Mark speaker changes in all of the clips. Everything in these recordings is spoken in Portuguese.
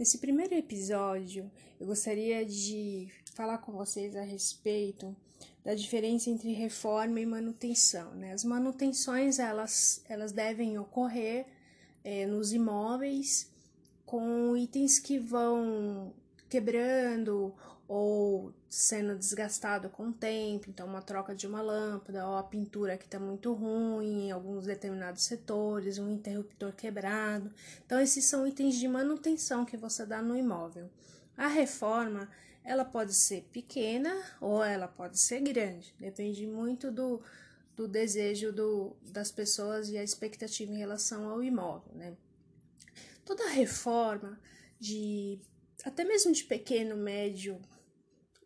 Speaker 1: Nesse primeiro episódio, eu gostaria de falar com vocês a respeito da diferença entre reforma e manutenção. Né? As manutenções elas, elas devem ocorrer é, nos imóveis com itens que vão quebrando ou sendo desgastado com o tempo, então uma troca de uma lâmpada ou a pintura que está muito ruim em alguns determinados setores, um interruptor quebrado. Então esses são itens de manutenção que você dá no imóvel. A reforma, ela pode ser pequena ou ela pode ser grande, depende muito do, do desejo do, das pessoas e a expectativa em relação ao imóvel, né? Toda reforma de até mesmo de pequeno, médio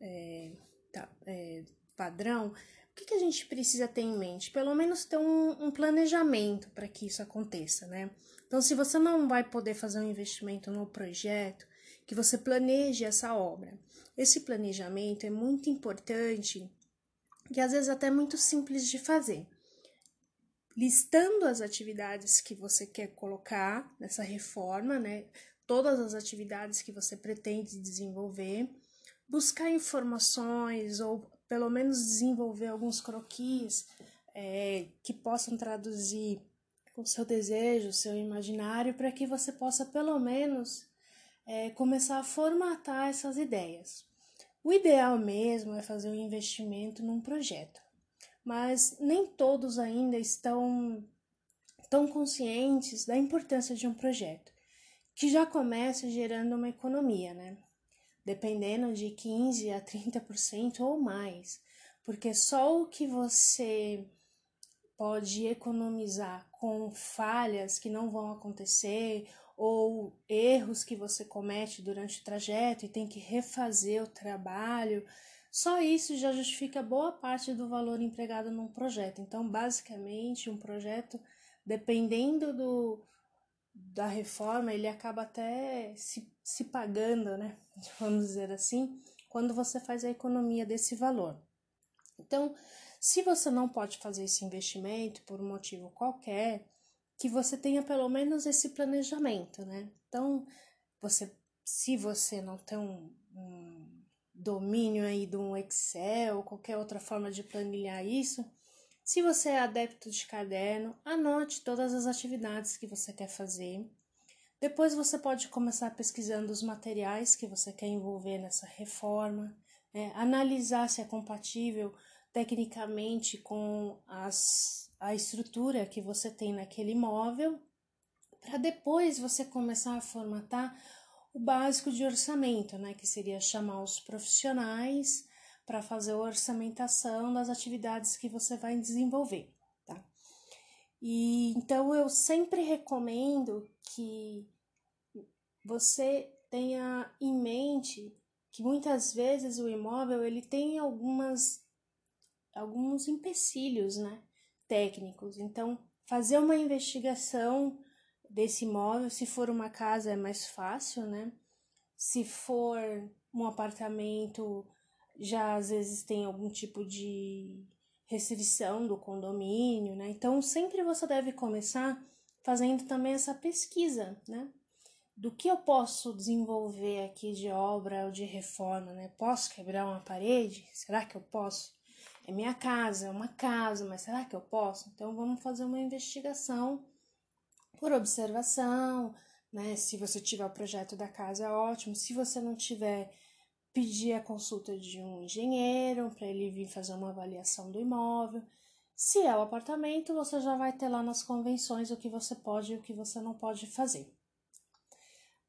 Speaker 1: é, tá, é, padrão, o que, que, a gente precisa ter em mente? Pelo menos ter um, um planejamento para que isso aconteça, né? Então, se você não vai poder fazer um investimento no projeto, que você planeje essa obra. Esse planejamento é muito importante e às vezes até muito simples de fazer. Listando as atividades que você quer colocar nessa reforma, né? Todas as atividades que você pretende desenvolver buscar informações ou pelo menos desenvolver alguns croquis é, que possam traduzir o seu desejo, o seu imaginário, para que você possa pelo menos é, começar a formatar essas ideias. O ideal mesmo é fazer um investimento num projeto, mas nem todos ainda estão tão conscientes da importância de um projeto, que já começa gerando uma economia, né? dependendo de 15 a 30% ou mais, porque só o que você pode economizar com falhas que não vão acontecer ou erros que você comete durante o trajeto e tem que refazer o trabalho, só isso já justifica boa parte do valor empregado num projeto. Então, basicamente, um projeto, dependendo do, da reforma, ele acaba até se, se pagando, né? Vamos dizer assim, quando você faz a economia desse valor. Então, se você não pode fazer esse investimento por um motivo qualquer, que você tenha pelo menos esse planejamento, né? Então, você, se você não tem um, um domínio aí de um Excel qualquer outra forma de planilhar isso, se você é adepto de caderno, anote todas as atividades que você quer fazer. Depois você pode começar pesquisando os materiais que você quer envolver nessa reforma, né? analisar se é compatível tecnicamente com as, a estrutura que você tem naquele imóvel, para depois você começar a formatar o básico de orçamento, né? que seria chamar os profissionais para fazer a orçamentação das atividades que você vai desenvolver, tá? E então eu sempre recomendo que você tenha em mente que muitas vezes o imóvel ele tem algumas alguns empecilhos, né, técnicos. Então, fazer uma investigação desse imóvel, se for uma casa é mais fácil, né? Se for um apartamento já às vezes tem algum tipo de restrição do condomínio, né? Então sempre você deve começar fazendo também essa pesquisa, né? Do que eu posso desenvolver aqui de obra ou de reforma, né? Posso quebrar uma parede? Será que eu posso? É minha casa, é uma casa, mas será que eu posso? Então vamos fazer uma investigação por observação, né? Se você tiver o projeto da casa, é ótimo. Se você não tiver, pedir a consulta de um engenheiro para ele vir fazer uma avaliação do imóvel. Se é o apartamento, você já vai ter lá nas convenções o que você pode e o que você não pode fazer.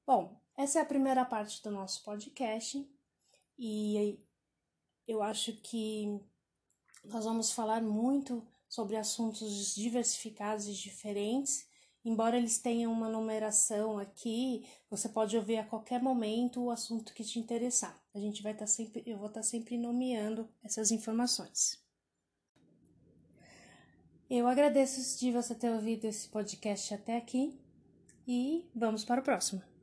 Speaker 1: Bom, essa é a primeira parte do nosso podcast e eu acho que nós vamos falar muito sobre assuntos diversificados e diferentes Embora eles tenham uma numeração aqui, você pode ouvir a qualquer momento o assunto que te interessar. A gente vai estar tá sempre, eu vou estar tá sempre nomeando essas informações. Eu agradeço de você ter ouvido esse podcast até aqui e vamos para o próximo.